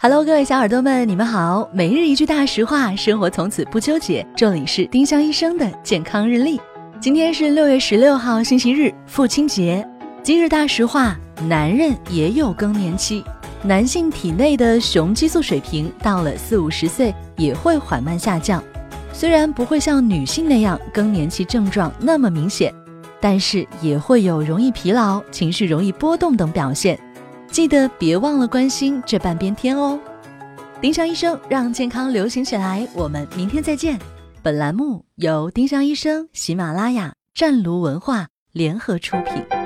Hello，各位小耳朵们，你们好。每日一句大实话，生活从此不纠结。这里是丁香医生的健康日历。今天是六月十六号，星期日，父亲节。今日大实话：男人也有更年期，男性体内的雄激素水平到了四五十岁也会缓慢下降。虽然不会像女性那样更年期症状那么明显，但是也会有容易疲劳、情绪容易波动等表现。记得别忘了关心这半边天哦。丁香医生让健康流行起来，我们明天再见。本栏目由丁香医生、喜马拉雅、湛卢文化联合出品。